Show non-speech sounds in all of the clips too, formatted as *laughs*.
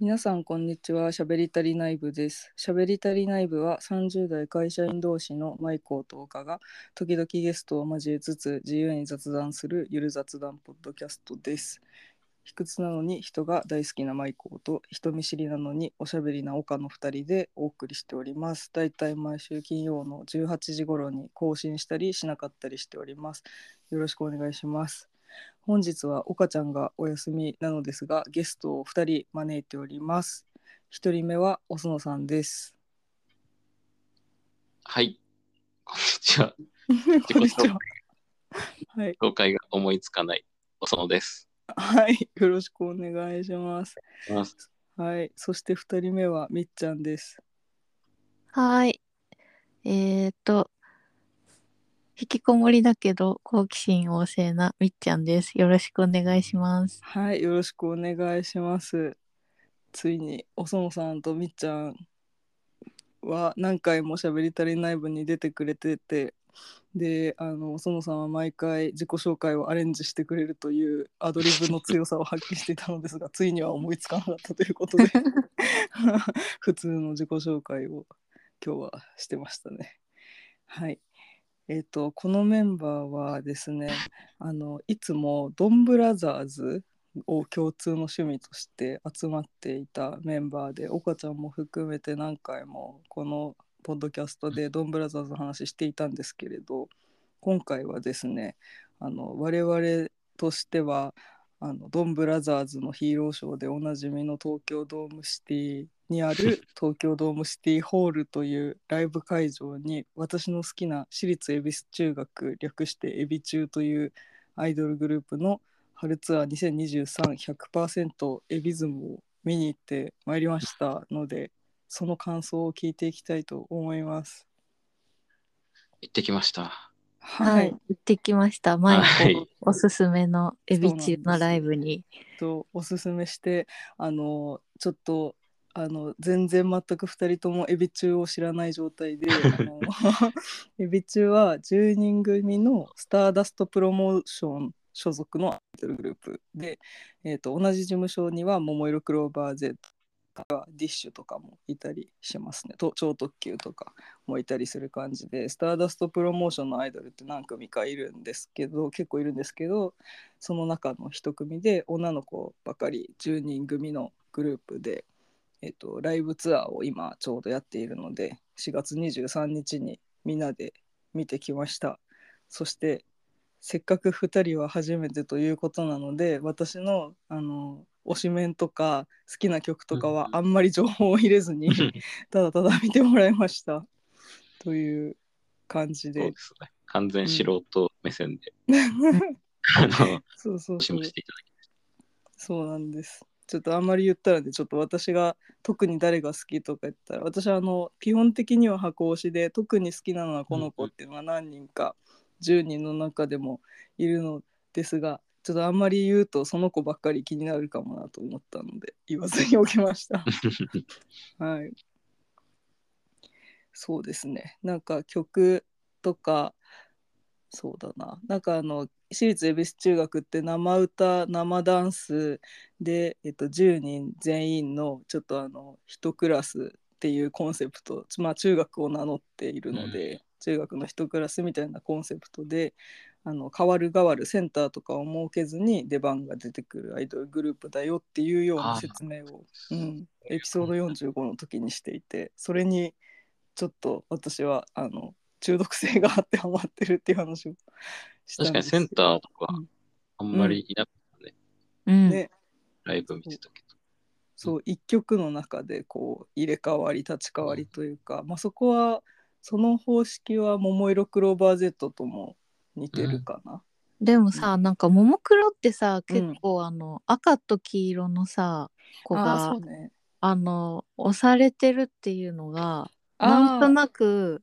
皆さんこんにちは。しゃべりたり内部です。しゃべりたり内部は30代会社員同士のマイコーと岡が時々ゲストを交えつつ自由に雑談するゆる雑談ポッドキャストです。卑屈なのに人が大好きなマイコーと人見知りなのにおしゃべりな岡の2人でお送りしております。だいたい毎週金曜の18時頃に更新したりしなかったりしております。よろしくお願いします。本日は岡ちゃんがお休みなのですがゲストを2人招いております。1人目はおそのさんです。はい。こんにちは。*laughs* こんにちは。はい、紹介が思いつかない、おそのです。はい、よろしくお願いします。ます。はい。そして2人目はみっちゃんです。はい。えっ、と、引きこもりだけど好奇心旺盛なみっちゃんです。よろしくお願いします。はいよろしくお願いしますついにおそのさんとみっちゃんは何回もしゃべり足りない部に出てくれててであのおそのさんは毎回自己紹介をアレンジしてくれるというアドリブの強さを発揮していたのですが *laughs* ついには思いつかなかったということで *laughs* 普通の自己紹介を今日はしてましたね。はいえー、とこのメンバーはですねあのいつもドンブラザーズを共通の趣味として集まっていたメンバーで岡ちゃんも含めて何回もこのポッドキャストでドンブラザーズの話していたんですけれど今回はですねあの我々としてはあのドンブラザーズのヒーローショーでおなじみの東京ドームシティにある *laughs* 東京ドームシティホールというライブ会場に私の好きな私立恵比寿中学略してエビ中というアイドルグループの春ツアー2023100%エビズムを見に行ってまいりましたのでその感想を聞いていきたいと思います。行ってきました。はい。行ってきました。マイはいコおすすめのエビ中のライブに。とおすすめしてあのちょっとあの全然全く2人ともエビ中を知らない状態であの *laughs* エビ中は10人組のスターダストプロモーション所属のアイドルグループで、えー、と同じ事務所には桃色クローバー Z とかディッシュとかもいたりしますね。と超特急とかもいたりする感じでスターダストプロモーションのアイドルって何組かいるんですけど結構いるんですけどその中の一組で女の子ばかり10人組のグループで、えっと、ライブツアーを今ちょうどやっているので4月23日にみんなで見てきました。そしてせっかく2人は初めてということなので私のあの推しメンとか好きな曲とかはうんうん。あんまり情報を入れずに *laughs* ただただ見てもらいました。という感じそうでですね。完全素人目線で、あの、そうそうそう。そうなんです。ちょっとあんまり言ったらね、ちょっと私が特に誰が好きとか言ったら、私はあの基本的には箱推しで、特に好きなのはこの子っていうのが何人か、10人の中でもいるのですが、ちょっとあんまり言うとその子ばっかり気になるかもなと思ったので、言わずにおきました。*laughs* はい。そうですね。なんか曲とか、そうだな。なんかあの、私立恵比寿中学って生歌、生ダンスで、えっと、10人全員のちょっとあの、一クラスっていうコンセプト、まあ中学を名乗っているので、中学の一クラスみたいなコンセプトで、あの変わる変わるセンターとかを設けずに出番が出てくるアイドルグループだよっていうような説明を、う。ん、エピソード45の時にしていてそれにちょっと私はあの中毒性があってハマってるっていう話をしたんです確かにセンターとかうんあんまりいなかったね。うん。ねライブ見てたけど。そう一曲の中でこう入れ替わり立ち替わりというか、まあ、そこはその方式は桃色クローバー Z とも似てるかな。でもさ、なんかももクロってさ、うん結構あの、赤と黄色のさ、子あが、あそうね。あの、押されてるっていうのが、なんとなく、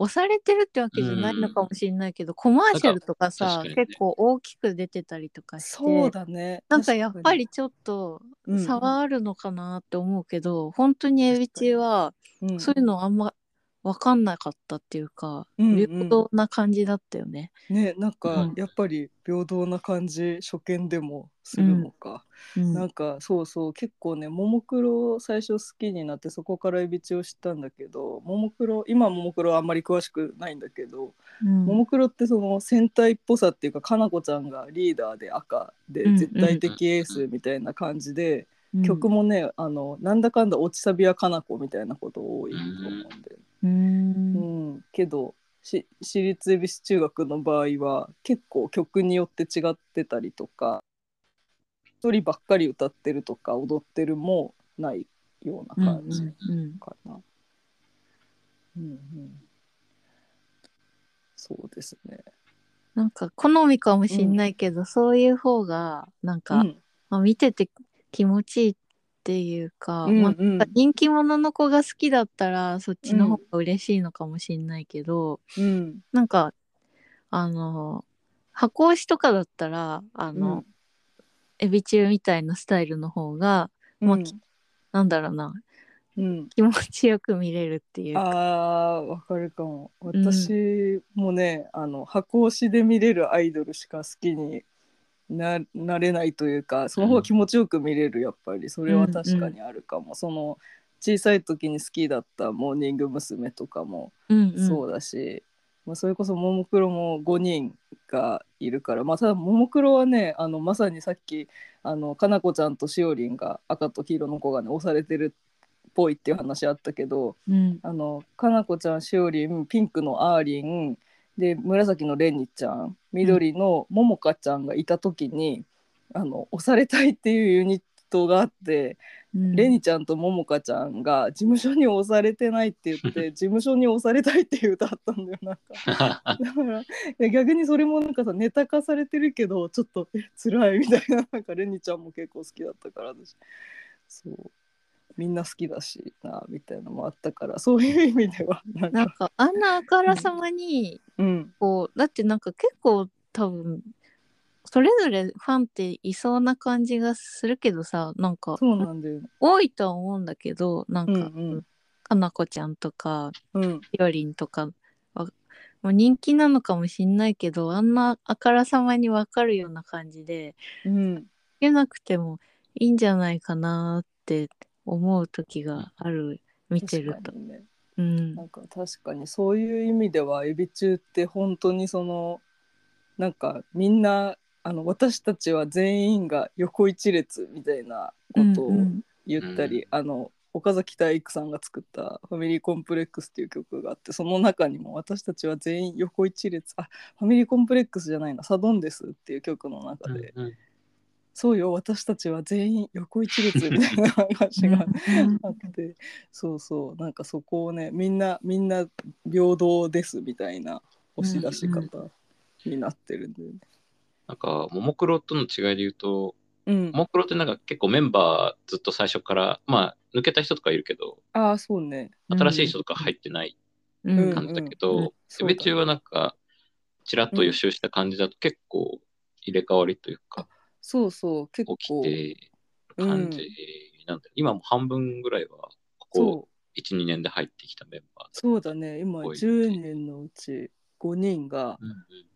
押されてるってわけじゃないのかもしれないけど、コマーシャルとかさかね。結構大きく出てたりとかしてそうだね。なんかやっぱり確ちょっと差はあるのかなって思うけど、本当にエビチはうん。そういうのあんま分かんなかったっていうか、うんうん。平等な感じだったよね。ねなんかうん。やっぱり平等な感じ初見でもするのか、うん。なんかそうそう結構ねももクロ最初好きになってそこからエビチを知ったんだけどももクロ今ももクロあんまり詳しくないんだけど、うん。ももクロってその戦隊っぽさっていうかかなこちゃんがリーダーで赤でうん絶対的エースみたいな感じで、うん。曲もねあのなんだかんだ落ちサビはかなこみたいなこと多いと思うんで、ううん。ん、けどし私立恵比寿中学の場合は結構曲によって違ってたりとか一人ばっかり歌ってるとか踊ってるもないような感じうんかな。うんうん。そうですね。なんか好みかもしんないけど、そういう方がなんか、うん。まあ、見てて気持ちいいっていうか、うんまあうん人気者の子が好きだったらそっちの方が嬉しいのかもしんないけど、うん。なんかあの箱推しとかだったらあの、エビ中みたいなスタイルの方がまあうん。なんだろうなうん。気持ちよく見れるっていうか。あーわかるかも。私もね、あの箱推しで見れるアイドルしか好きにななれないというかその方が気持ちよく見れるやっぱり。それは確かにあるかも、その小さい時に好きだったモーニング娘。とかもうんうん。そうだし、まあ、それこそももクロも5人がいるから、まあ、ただももクロはねあのまさにさっきあのかなこちゃんとしおりんが赤と黄色の子がね押されてるっぽいっていう話あったけどうん。あのかなこちゃんしおりんピンクのあーりんで紫のれにちゃん緑のももかちゃんがいた時に、あの押されたいっていうユニットがあって。うん。レニちゃんとももかちゃんが事務所に押されてないって言って *laughs* 事務所に押されたいっていう歌あったんだよなんか。だから逆にそれもなんかさネタ化されてるけどちょっとえ辛いみたいななんかレニちゃんも結構好きだったから私。そうみんな好きだしなみたいなのもあったからそういう意味ではなん *laughs* なんかかあんなあからさまにうん。こうだってなんか結構多分それぞれファンっていそうな感じがするけどさなんかそうなんだよ。ね多いとは思うんだけどなんか、うんうん。かなこちゃんとかうん。ひよりんとかはもう人気なのかもしんないけどあんなあからさまに分かるような感じでうん。つけなくてもいいんじゃないかなって思う時がある見てると。確かにね。うん。なんか確かにそういう意味ではエビ中って本当にそのなんかみんなあの私たちは全員が横一列みたいなことをうん言ったり、あの岡崎体育さんが作った「ファミリーコンプレックス」っていう曲があってその中にも私たちは全員横一列あファミリーコンプレックスじゃないなサドンデスっていう曲の中で、うんそうよ私たちは全員横一列みたいな話があってそうそうなんかそこをねみんなみんな平等ですみたいな押し出し方になってるんで、ね。なんか、ももクロとの違いで言うと、うん。ももクロってなんか結構メンバーずっと最初から、まあ、抜けた人とかいるけど、ああそうね。新しい人とか入ってないうん。感じだけうんうんど、そうだねエベ中はなんか、ちらっと予習した感じだと結構入れ替わりというか、そうそう結構。起きて感じなんだよ。今も半分ぐらいは、ここそう。1、2年で入ってきたメンバーだそうだね。今多い10人のうち5人が、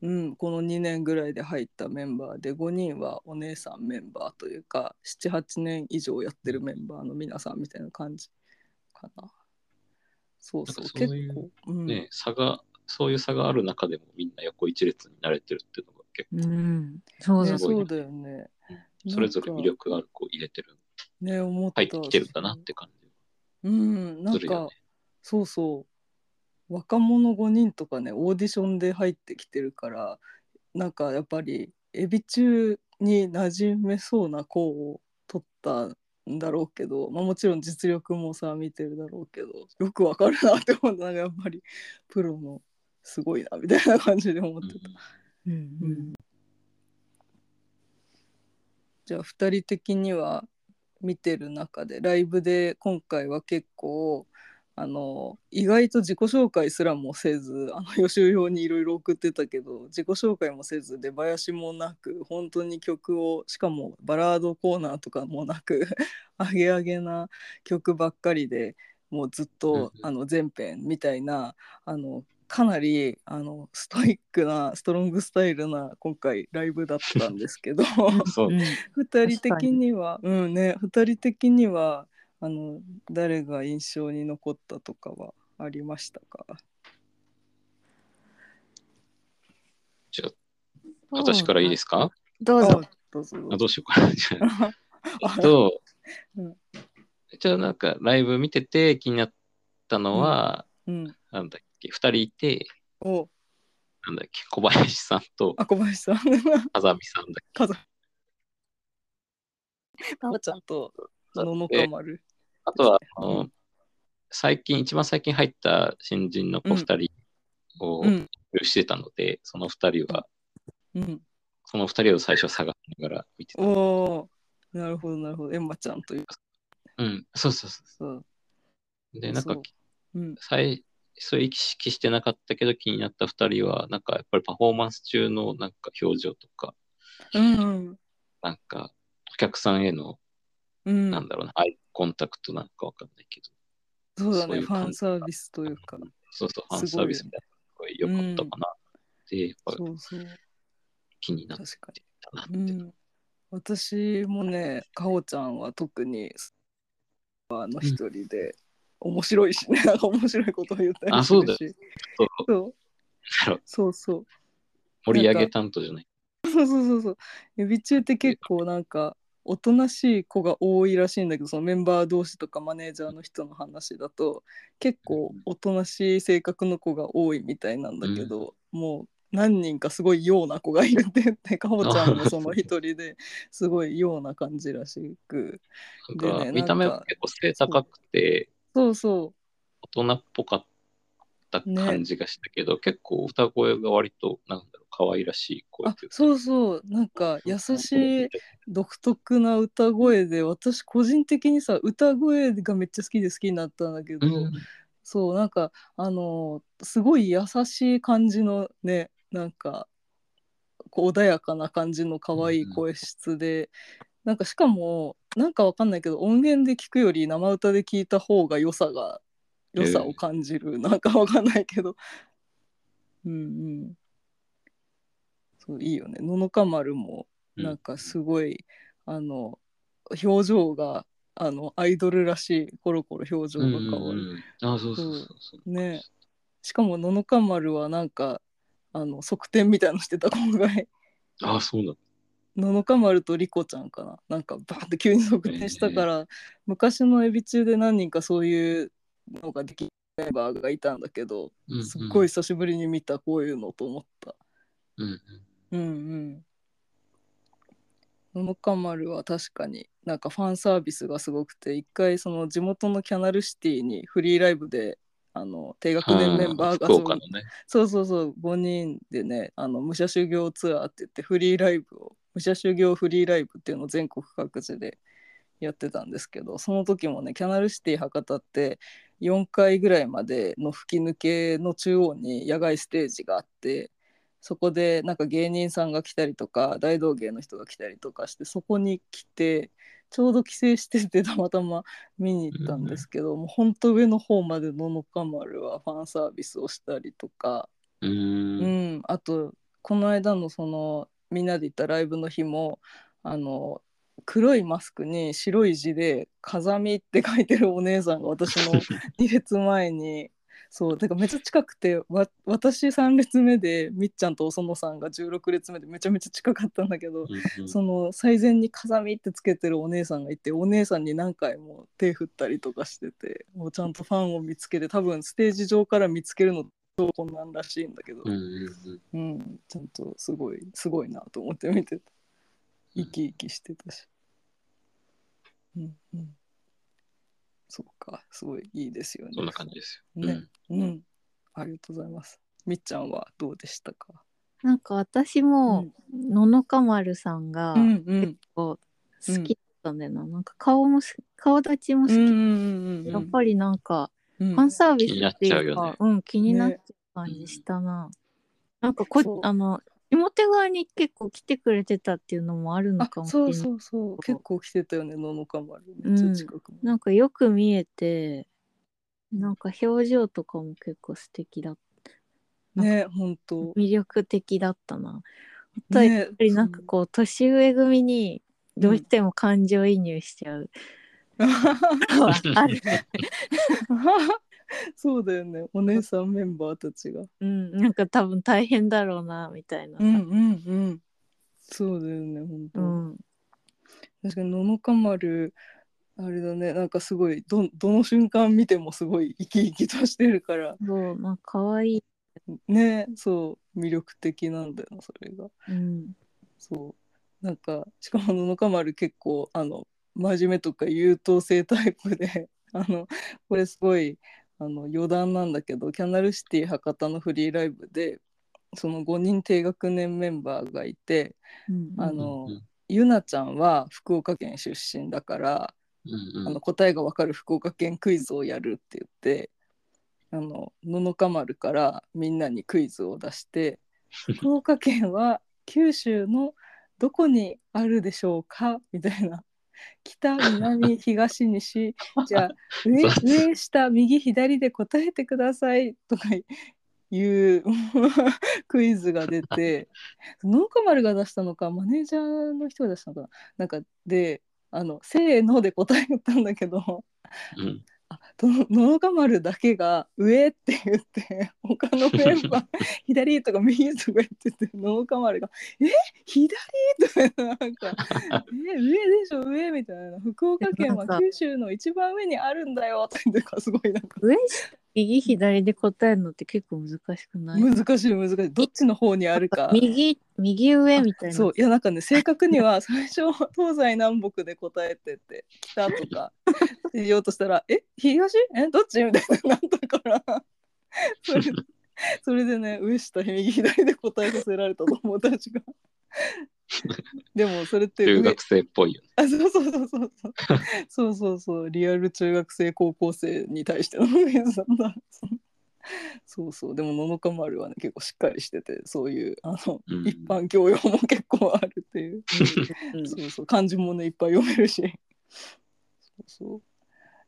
うんうん。うん、この2年ぐらいで入ったメンバーで5人はお姉さんメンバーというか78年以上やってるメンバーの皆さんみたいな感じかな。そうそう結構、うん。ね、差が、そういう差がある中でもみんな横一列になれてるっていうのが結構、うん、そうだね、すごいねそうだよね。それぞれ魅力がある子を入れてる、ね思った。入ってきてるんだなって感じうんなんか、ね。そうそう若者5人とかねオーディションで入ってきてるからなんかやっぱりエビ中に馴染めそうな子を取ったんだろうけど、まあ、もちろん実力もさ見てるだろうけどよくわかるなって思ったなんかやっぱりプロのすごいなみたいな感じで思ってた。うんうん。じゃあ2人的には見てる中でライブで今回は結構あの意外と自己紹介すらもせずあの予習用にいろいろ送ってたけど自己紹介もせず出囃子もなく本当に曲をしかもバラードコーナーとかもなく *laughs* アゲアゲな曲ばっかりでもうずっと、うん。あの全編みたいなあのかなりあのストイックなストロングスタイルな今回ライブだったんですけど。*laughs* そう。うん。二人的にはうんね二人的にはあの誰が印象に残ったとかはありましたか？じゃあ、私からいいですか？どうぞ。あどうぞどあうぞ。どうしようかな。*laughs* じゃとうん、じゃあなんかライブ見てて気になったのは、うん。なんだっけ、二人いて、お。なんだっけ、小林さんとあ小林さん。風見さんだっ家族かおちゃんとあとは、あうの最近、一番最近入った新人の子二人をうん。してたので、その二人は、うん。その二人を最初探しながら見てた。おー。なるほどなるほど。エンマちゃんという。うん、そうそうそそう。う。で、なんかうん。最そう意識してなかったけど気になった二人は、なんかやっぱりパフォーマンス中のなんか表情とか、うんなんかお客さんへの、うん。なんだろうな、アイコンタクトなんかわかんないけど、そうだねファンサービスというか。そうそう、ファンサービスみたいなのが良かったかなって、やっぱそうそう。気になっ確かたなって。に、うん、私もねかおちゃんは特にあの一人で、面白いしね *laughs* なんか面白いことを言ったりすあそうだるし。そう。そう。そうそう。盛り上げ担当じゃない？そうそうそうそう。エビ中って結構なんかおとなしい子が多いらしいんだけどそのメンバー同士とかマネージャーの人の話だと結構おとなしい性格の子が多いみたいなんだけど、もう何人かすごいような子がいるって言ってかほちゃんもその一人ですごいような感じらしく。なんかでね見た目は結構背高くて、そうそ大人っぽかった感じがしたけど、結構歌声が割と、なんだろう、可愛らしいう声あというか。そうそう。なんか優しい独特な歌声で私個人的にさ歌声がめっちゃ好きで好きになったんだけど、うん。そうなんかあのすごい優しい感じのねなんかこう穏やかな感じの可愛い声質で、なんかしかもなんかわかんないけど音源で聞くより生歌で聞いた方が良さが良さを感じる、えー、なんかわかんないけど。うんうん。そういいよね。ののか丸もなんかすごい、うん、あの表情があのアイドルらしいコロコロ表情が変わる、うんうん、あそうそうそうそう。ね。しかもののか丸はなんかあの側転みたいのしてた今回あそうなん7日丸とリコちゃんかな。なんかバーンって急に測定したから、えー、昔のエビ中で何人かそういうのができるメンバーがいたんだけど、うんうん、すっごい久しぶりに見たこういうのと思った。うん、うん、うん七日丸は確かになんかファンサービスがすごくて一回その地元のキャナルシティにフリーライブであの低学年メンバーがそ,、ね、そうそうそう5人でねあの武者修行ツアーって言ってフリーライブを武者修行フリーライブっていうのを全国各地でやってたんですけどその時もねキャナルシティ博多って4階ぐらいまでの吹き抜けの中央に野外ステージがあってそこでなんか芸人さんが来たりとか大道芸の人が来たりとかしてそこに来てちょうど帰省しててたまたま見に行ったんですけど、もうほんと上の方までののか丸はファンサービスをしたりとか。うー。うんん、あとこの間のそのみんなで行ったライブの日もあの黒いマスクに白い字で「風見」って書いてるお姉さんが私の *laughs* 2列前にそうだからめっちゃ近くてわ私3列目でみっちゃんとおそのさんが16列目でめちゃめちゃ近かったんだけど、うん。その最前に「風見」ってつけてるお姉さんがいてお姉さんに何回も手振ったりとかしててもうちゃんとファンを見つけて多分ステージ上から見つけるの超困難らしいんだけど、うんうんうん。うん、ちゃんとすごいすごいなと思って見てた。生き生きしてたし。うんうん。そうかすごいいいですよね。そんな感じですよ。ね。うん。ありがとうございます。みっちゃんはどうでしたか？なんか私も、ののかまるさんがうんうん。こう好きだったんだよな、なんか顔もす顔立ちも好き、うんうんうん。やっぱりなんか、うん。ファンサービスっていうかね。うん気になっちゃう感じしたな、なんかこあの表側に結構来てくれてたっていうのもあるのあかもしれない。そうそうそう。結構来てたよねののかまるめっちゃ近くも、なんかよく見えてなんか表情とかも結構素敵だね本当魅力的だったな。あとはやっねぱりなんかこう年上組にどうしても感情移入しちゃう。のはある。*laughs* そうだよね。お姉さんメンバーたちが。うん、なんか多分大変だろうなみたいなさ。うんうんうん。そうだよね本当、うん確かにののか丸あれだね。なんかすごいどどの瞬間見てもすごい生き生きとしてるから。そう、まあ可愛い。ねそう魅力的なんだよなそれが。うん。そう。なんかしかもののか丸結構あの真面目とか優等生タイプで *laughs* あのこれすごいあの余談なんだけどキャナルシティ博多のフリーライブでその5人低学年メンバーがいてうんあのうんゆなちゃんは福岡県出身だからうんうん。あの答えがわかる福岡県クイズをやるって言ってあのののか丸からみんなにクイズを出して *laughs* 福岡県は九州のどこにあるでしょうか？みたいな北南東西 *laughs* じゃあ上上下右左で答えてくださいとかいうクイズが出て農家丸が出したのかマネージャーの人が出したのかな。なんかであのせーので答えたんだけどうんあとの *laughs* のか丸だけが上って言って他のメンバー *laughs* 左とか右とか言っててのか丸が「え？左?」とかなんか *laughs*「え？上でしょ？上」みたいな「福岡県は九州の一番上にあるんだよ」とかすごいなんか。上下右左で答えるのって結構難しくない？難しい難しいどっちの方にあるか。右右上みたいな。そういやなんかね正確には *laughs* 最初東西南北で答えてて北とか言おうとしたら「え？東？え？どっち?」みたいになったからそれそれでね上下右左で答えさせられた友達が。*laughs* でもそれって中学生っぽいよね。あそうそうそうそう。そうそうそう。そうリアル中学生高校生に対してのさんだ。そうそう。でも「ののか丸」はね結構しっかりしててそういうあの、うん、一般教養も結構あるっていう、うん、そうそう。漢字もねいっぱい読めるし。そうそう。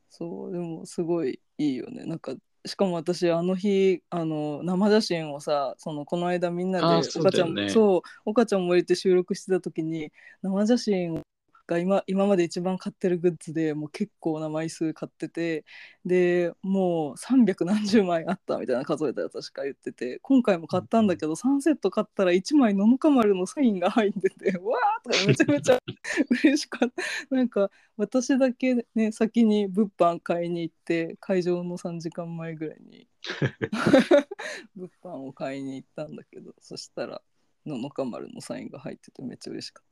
そうでもすごいいいよね。なんかしかも私あの日あの生写真をさそのこの間みんなで岡ちゃんもそうそう岡ちゃんも入れて収録してた時に生写真が今今まで一番買ってるグッズでもう結構な枚数買っててでもう300何十枚あったみたいな数えたら確か言ってて今回も買ったんだけど3セット買ったら1枚ののか丸のサインが入ってて *laughs* わーとかめちゃめちゃ *laughs* 嬉しかった。なんか私だけね先に物販買いに行って会場の3時間前ぐらいに *laughs* 物販を買いに行ったんだけどそしたらののか丸のサインが入っててめっちゃ嬉しかっ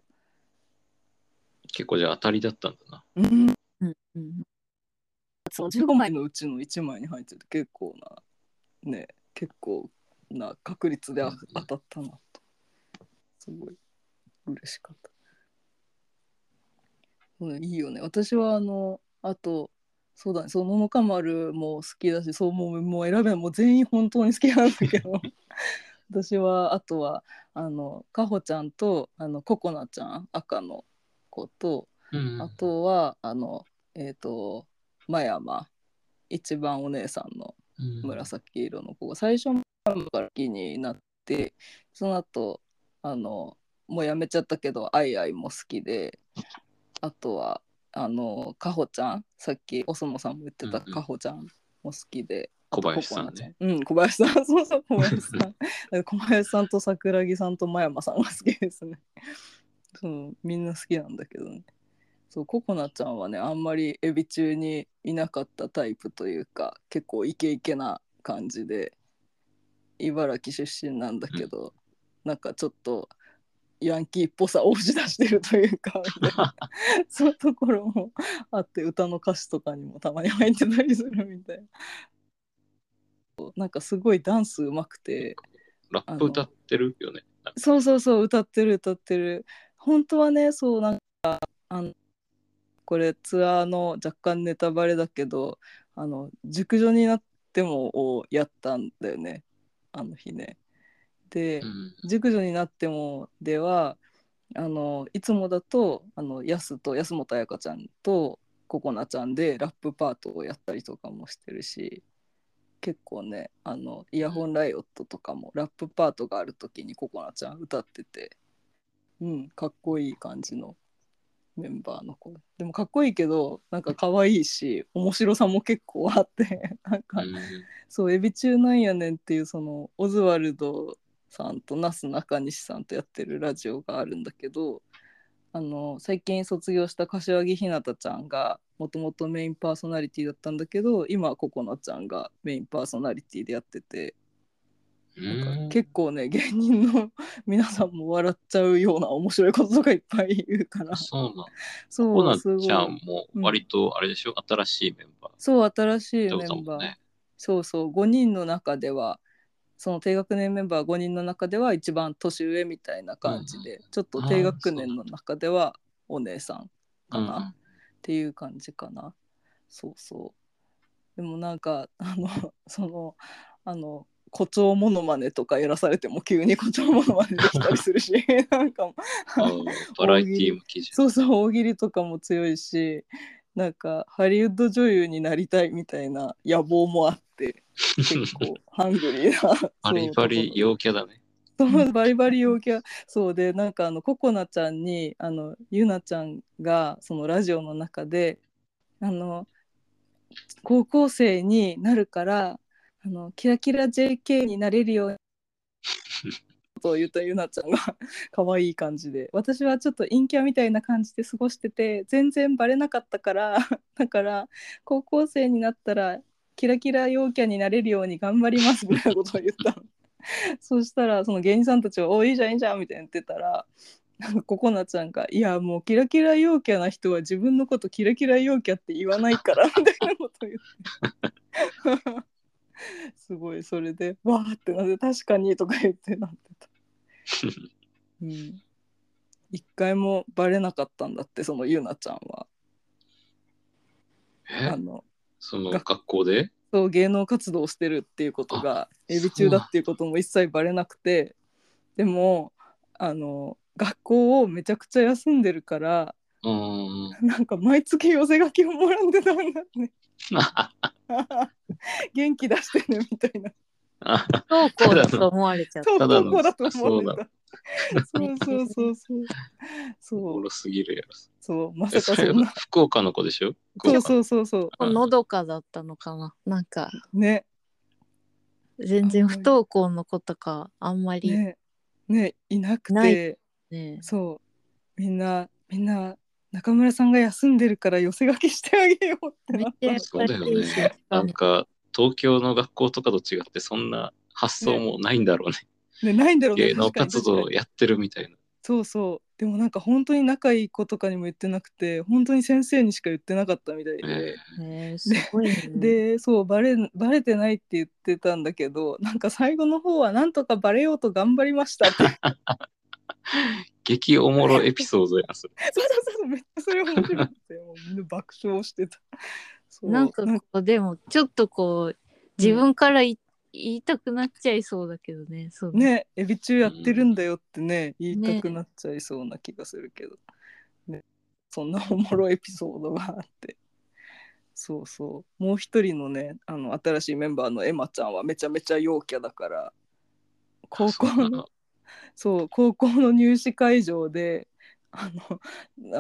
結構じゃあ当たりだったんだな。うんうんうんそう15枚のうちの1枚に入ってて結構なね結構な確率で当たったなと。すごい嬉しかった、うん、いいよね。私はあのあとそうだね。そののか丸も好きだしそうもうもう選べないもう全員本当に好きなんだけど。*laughs* 私はあとはあのかほちゃんとあのココナちゃん赤の子とうんあとはあのえっ、と真山一番お姉さんのうん紫色の子が最初真山から好きになってその後あのもうやめちゃったけどアイアイも好きであとはあのかほちゃんさっきおそのさんも言ってたかほちゃんも好きで。小林さんね。うん、小林さん、*laughs* そうそう、小林さん。*laughs* 小林さんと桜木さんと真山さんが好きですね。そう、みんな好きなんだけどね。そう、ココナちゃんはね、あんまりエビ中にいなかったタイプというか、結構イケイケな感じで、茨城出身なんだけど、なんかちょっとヤンキーっぽさを押し出してるというか、*laughs* そういうところもあって、歌の歌詞とかにもたまに入ってたりするみたいな。なんかすごいダンスうまくて、ラップ歌ってるよね。そうそうそう歌ってる歌ってる本当はねそうなんかあのこれツアーの若干ネタバレだけどあの熟女になってもをやったんだよねあの日ね。で、うん熟女になってもではあのいつもだとあのヤスと安本彩香ちゃんとココナちゃんでラップパートをやったりとかもしてるし結構ねあのイヤホンライオットとかもラップパートがある時にココナちゃん歌っててうんかっこいい感じのメンバーの子。でもかっこいいけどなんか可愛いし面白さも結構あって *laughs* なんかうん。そう「エビ中なんやねん」っていうそのオズワルドさんとなすなかにしさんとやってるラジオがあるんだけどあの最近卒業した柏木ひなたちゃんがもともとメインパーソナリティだったんだけど今はココナちゃんがメインパーソナリティでやっててなんか結構ね *laughs* 芸人の皆さんも笑っちゃうような面白いこととかいっぱい言うから。そうなん。そコナうすごい。ちゃん。も割とあれでしょ、新しいメンバー。っそう新しいメンバー、ね。そうそう。5人の中ではその低学年メンバー5人の中では一番年上みたいな感じで、うん。ちょっと低学年の中ではお姉さんかな、うん。っていう感じかな。そうそう。でもなんかあのそのあの誇張モノマネとかやらされても急に誇張モノマネできたりするし *laughs* なんかバラエティー向きじそうそう大喜利とかも強いしなんかハリウッド女優になりたいみたいな野望もあって結構ハングリーな。*laughs* バリバリよ陽キャだね。そうバリバリ陽キャそうでなんかあのココナちゃんにあのゆなちゃんがそのラジオの中であの高校生になるからあのキラキラ JK になれるようにと言ったゆなちゃんが *laughs* 可愛い感じで私はちょっと陰キャみたいな感じで過ごしてて全然バレなかったからだから高校生になったらキラキラ陽キャになれるように頑張りますみたいなことを言ったの。*laughs* そしたらその芸人さんたちは「おいいじゃんいいじゃん」みたいに言ってたらなんかココナちゃんが「いやもうキラキラ陽キャな人は自分のことキラキラ陽キャって言わないから」みたいなことを言って *laughs* *laughs* すごいそれで「わーってなって確かに」とか言ってなってた。うん一回もバレなかったんだってそのゆなちゃんは。え？あのその学校で？そう芸能活動をしてるっていうことがエビ中だっていうことも一切バレなくてでもあの学校をめちゃくちゃ休んでるから。なんか毎月寄せ書きをもらってたんだね *laughs* 元気出してねみたいな。不登校だと思われちゃった。そうただの高校だと思ってそうたそうそうそうそう。おそうもろすぎるやろ。そうまさかそんな。福岡の子でしょ？そうそうそうそう。んのどかだったのかな。なんか、うね。全然不登校の子とか、あんまりねね。ねいなくないてそう。みんなみんな中村さんが休んでるから寄せ書きしてあげようってなっめっちゃ優そうだよね。なんか、東京の学校とかと違って、そんな発想もないんだろうね。ねないんだろうね芸能活動やってるみたいな。そうそうでもなんか本当に仲いい子とかにも言ってなくて本当に先生にしか言ってなかったみたいで、ねすごいね。でそうバレバレてないって言ってたんだけどなんか最後の方はなんとかバレようと頑張りましたって *laughs* 激おもろ *laughs* エピソードやん、それ。そうそうそうめっちゃそれ面白くて *laughs* もうみんな爆笑してた。そう。なんかこう、でも、ちょっとこう、自分からい言いたくなっちゃいそうだけどね。そう。ねエビ中やってるんだよってね、言いたくなっちゃいそうな気がするけど、ね、そんなおもろいエピソードがあって。そうそう。もう一人のねあの新しいメンバーのエマちゃんはめちゃめちゃ陽キャだから高校の *laughs* そう高校の入試会場であの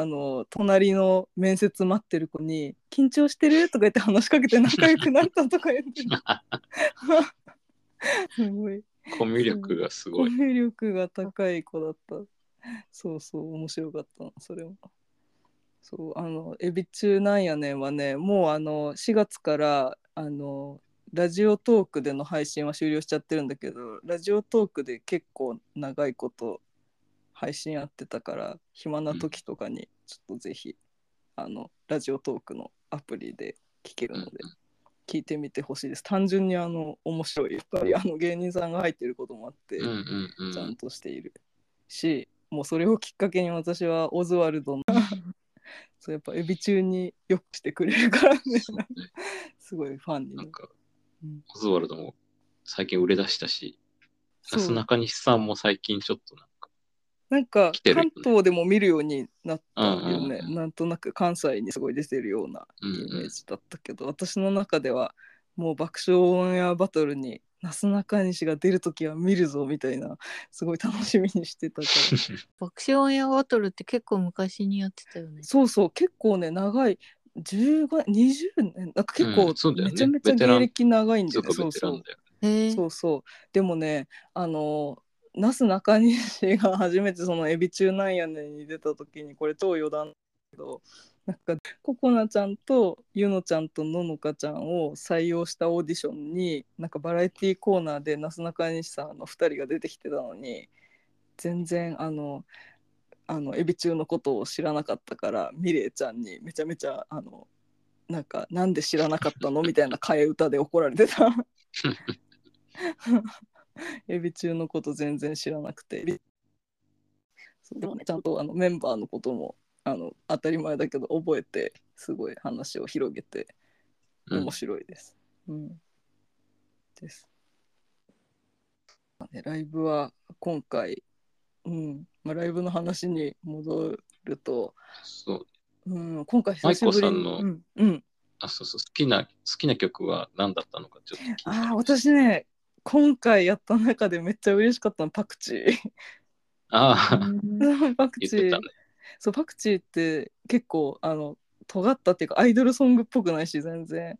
あの隣の面接待ってる子に「緊張してる?」とか言って話しかけて仲良くなったとか言って *laughs* すごいコミュ力がすコごい。ミュ力が高い子だったそうそう面白かったなそれもそうあの「エビ中なんやねん」はねもうあの4月からあのラジオトークでの配信は終了しちゃってるんだけどラジオトークで結構長いこと配信やってたから暇な時とかにちょっとぜひ、あのラジオトークのアプリで聞けるのでうん聞いてみてほしいです。単純にあの面白いやっぱりあの芸人さんが入ってることもあって、うんうんうちゃんん。としているし、もうそれをきっかけに私はオズワルドの *laughs* そうやっぱエビ中によくしてくれるからね。*laughs* すごいファンになるなんかうん、オズワルドも最近売れ出したし、なすなかにしさんも最近ちょっとなんか、なんか来てるよね。関東でも見るようになったよね、うんうんうん。なんとなく関西にすごい出てるようなうんイメージだったけど、私の中ではもう爆笑オンエアバトルになすなかにしが出るときは見るぞみたいなすごい楽しみにしてたから。*laughs* 爆笑オンエアバトルって結構昔にやってたよね。そうそう結構ね長い15 20年なんか結う構めちゃめちゃ芸歴長いんだよね、とそうそう。そうそう。でもねあのなすなかにしが初めてその「エビ中なんやねん」に出た時にこれ超余談だけどなんかココナちゃんとゆのちゃんとののかちゃんを採用したオーディションになんかバラエティコーナーでなすなかにしさんの2人が出てきてたのに全然あのあのエビ中のことを知らなかったからミレイちゃんにめちゃめちゃあのなんかなんで知らなかったのみたいな替え歌で怒られてた。エビ中のこと全然知らなくてそうでもねちゃんとあのメンバーのこともあの当たり前だけど覚えてすごい話を広げてうん面白いです。うんです。まあねライブは今回、うんまあ、ライブの話に戻ると、そう。うん、今回久しぶりさんのうんうん、あ、そうそう。好きな、好きな曲は何だったのかちょっとああ私ね今回やった中でめっちゃ嬉しかったのパクチー。ああ、*laughs* パクチーね。そうパクチーって結構あの尖ったっていうかアイドルソングっぽくないし全然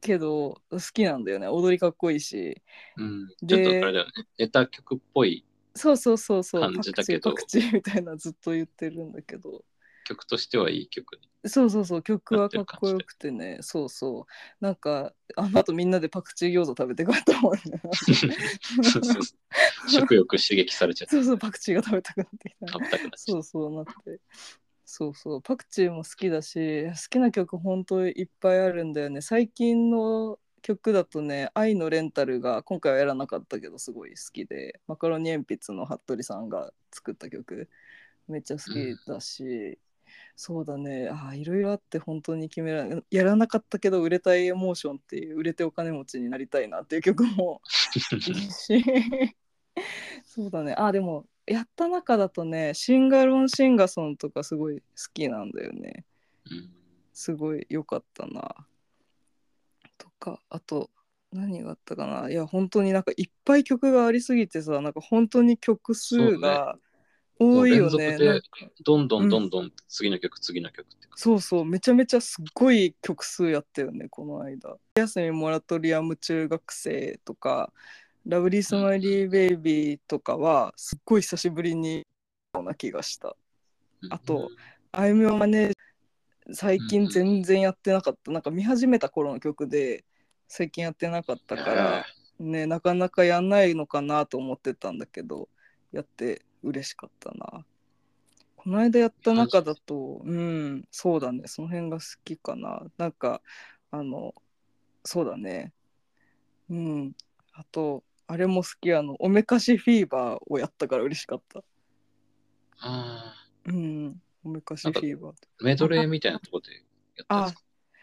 けど好きなんだよね踊りかっこいいしうん。ちょっでとあれだよね。ネタ曲っぽいそうそうそうそう感パクチーじだけど。パクチーみたいなずっと言ってるんだけど。曲としてはいい曲に。そうそうそう曲はかっこよくてね。そうそう。なんかあの後みんなでパクチー餃子食べて帰ったもんね。そうそう食欲刺激されちゃって。そうそうパクチーが食べたくなってきた。食べたくなっちゃそううそうなって。そうそうパクチーも好きだし好きな曲本当いっぱいあるんだよね。最近の曲だとね「愛のレンタル」が今回はやらなかったけどすごい好きでマカロニ鉛筆の服部さんが作った曲めっちゃ好きだし、そうだね。あーいろいろあって本当に決められやらなかったけど売れたいエモーションっていう売れてお金持ちになりたいなっていう曲もいいし。*laughs* そうだね。あでもやった中だとねシンガロンシンガソンとかすごい好きなんだよね。うん。すごい良かったな。とかあと何があったかな？いや本当になんかいっぱい曲がありすぎてさなんか本当に曲数が多いよね。もう連続でなんかどんどんどんどん次の曲、次の曲って。そうそうめちゃめちゃすっごい曲数やったよねこの間「休みモラトリアム中学生」とか「ラブリースマイリーベイビー」とかはすっごい久しぶりにな気がした。あとあいみょんはね最近全然やってなかった。なんか見始めた頃の曲で最近やってなかったからねなかなかやんないのかなと思ってたんだけどやって嬉しかったな。この間やった中だとうんそうだね。その辺が好きかな。なんかあのそうだね。うん。あとあれも好き。あのおめかしフィーバーをやったから嬉しかった。あうん。おめかしフィーバーーメドレーみたいなところでやったんですか？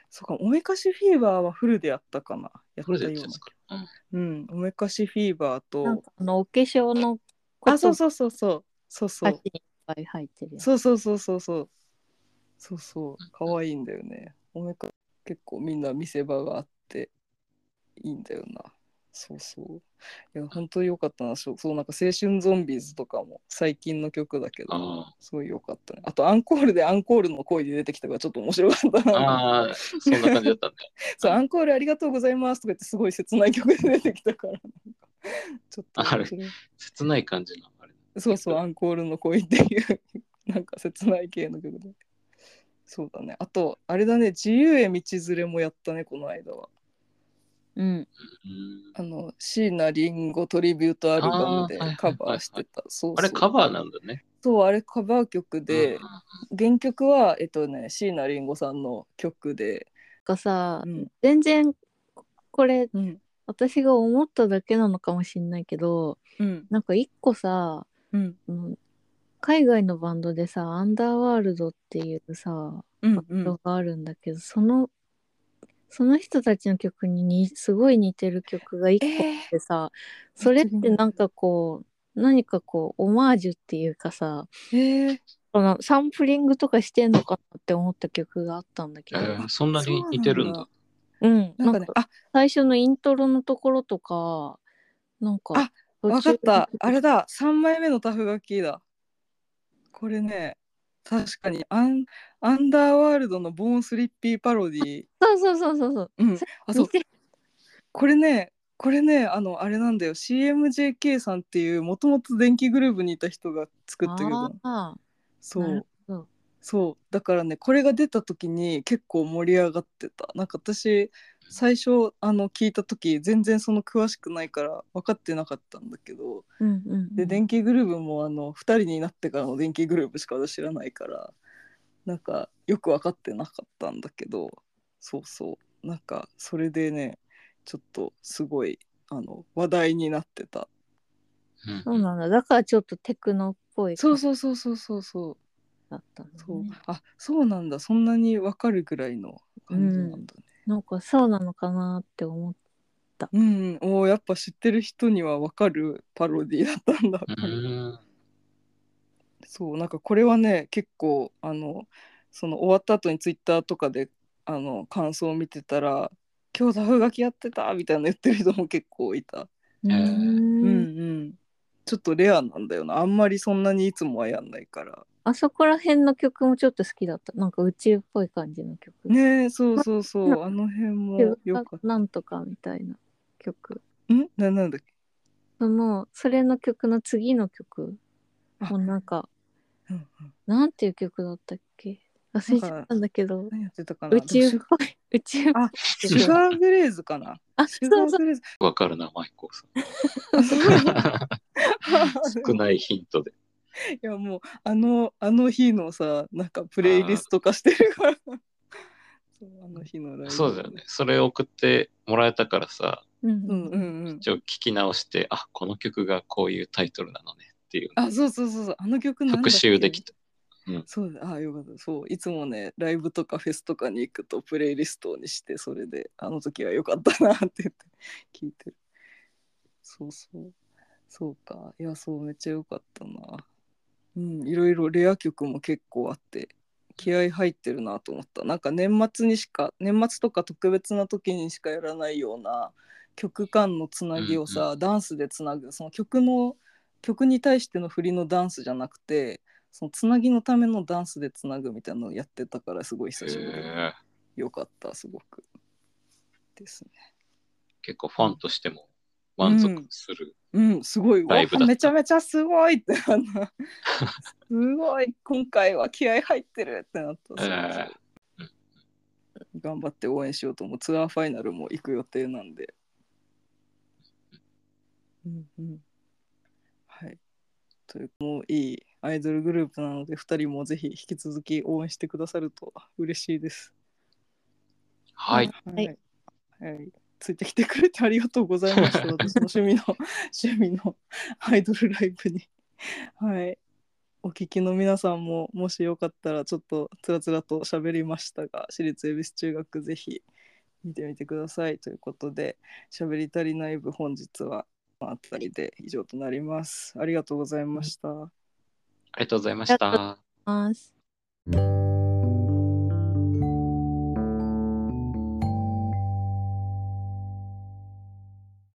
そうか、おめかしフィーバーはフルでやったかな。やったようなうんうん、おめかしフィーバーと。なんか、あのお化粧のあ、そううそうそう。そう、そう。そう、いっぱい入ってる。そうそうそうそうそう、そうそう、可愛いんだよね。おめか結構みんな見せ場があっていいんだよな。そうそう。いや、本当に良かったな。そう、そうなんか青春ゾンビーズとかも最近の曲だけど、あすごい良かったね。あとアンコールでアンコールの声で出てきたからちょっと面白かったあな。あー、そんな感じだったんだ。*laughs* そう、アンコールありがとうございますとか言ってすごい切ない曲で出てきたから、なんかちょっと面白い。切ない感じのあれ。そうそう、アンコールの恋っていう、*laughs* なんか切ない系の曲で。そうだね。あと、あれだね、自由へ道連れもやったね、この間は。うん。うん。あの、椎名林檎トリビュートアルバムでカバーしてた。あれカバーなんだね。そう、あれカバー曲でうん、原曲は、えっとね、椎名林檎さんの曲で、がさ、うん。全然これうん、私が思っただけなのかもしんないけどうん、なんか一個さ、うん、うん海外のバンドでさアンダーワールドっていうさうん。バンドがあるんだけど、そのその人たちの曲ににすごい似てる曲が一個あってさ、それってなんかこう何かこうオマージュっていうかさへえそのサンプリングとかしてんのかなって思った曲があったんだけえど、ーそんなに似てるんだ。うんなんかねあ。最初のイントロのところとかなんかあ途中わかったあれだ。3枚目のタフガキだ。これね確かにアンアンダーワールドのボーンスリッピーパロディそうそうそうそうそう。うん。あそう。似て。るこれねこれねあのあれなんだよ。CMJK さんっていうもともと電気グループにいた人が作った曲なのあそなるうほど。そう。だからねこれが出た時に結構盛り上がってた。なんか私最初あの聞いた時全然その詳しくないから分かってなかったんだけどーうんうんうん。で電気グループもあの2人になってからの電気グループしか私知らないからなんかよく分かってなかったんだけどそうそう。なんかそれでねちょっとすごいあの話題になってた。うん。そうなんだ。だからちょっとテクノっぽい。そうそうそうそうそうそう。だったんだそう、ねあそうなんだ。そんなに分かるぐらいの感じなんだねなんかそうなのかなって思っうん、おーやっぱ知ってる人には分かるパロディだったんだ、う。ーん。そうなんかこれはね結構あのその終わった後にツイッターとかであの感想を見てたら「今日タフ書きやってた」みたいな言ってる人も結構いた、うえーーうんんうん、ちょっとレアなんだよな。あんまりそんなにいつもはやんないから。あそこら辺の曲もちょっと好きだった。なんか宇宙っぽい感じの曲。ねえそうそうそう。あの辺もよかっなんとかみたいな曲。たん？ななんだっけ？そのそれの曲の次の曲あもうなんかうんうん。なんていう曲だったっけ？忘れちゃったんだけど。何やってたかな？宇宙っぽい。宇宙あシュガーグレーズかな？あシュガそう。そうーグレーズ。わかるな、マイコさあすごいん。少ないヒントで。いやもうあのあの日のさなんかプレイリスト化してるから。そうあの日のライブ。そうだよね。それ送ってもらえたからさ、うん。うんうんうん。一応聞き直して、あ、この曲がこういうタイトルなのねっていう。あそうそうそうそう。あの曲なんだっけ？復習できた。そうだあよかった。そういつもねライブとかフェスとかに行くとプレイリストにしてそれであの時は良かったなって言って *laughs* 聞いてる。そうそう。そうか。いやそうめっちゃ良かったな。うんいろいろレア曲も結構あって気合入ってるなと思った。なんか年末にしか年末とか特別な時にしかやらないような曲間のつなぎをさ、ダンスでつなぐその曲の曲に対しての振りのダンスじゃなくてそのつなぎのためのダンスでつなぐみたいなのをやってたからすごい久しぶり。よかったすごく。ですね。結構ファンとしても満足する。うん。すごい。ライブだった。わめちゃめちゃすごいってなった。すごい。今回は気合入ってるってなった、えそう頑張って応援しようと思う。ツアーファイナルも行く予定なんで。うんうん。はい。というもういいアイドルグループなので2人もぜひ引き続き応援してくださると嬉しいですはい。はい。はい。ついてきてくれてありがとうございました。*laughs* 私の趣味の趣味のアイドルライブに。はい。お聞きの皆さんももしよかったらちょっとつらつらと喋りましたが私立恵比寿中学ぜひ見てみてくださいということで喋り足りない部本日はこの辺りで以上となります。ありがとうございました。ありがとうございました。ます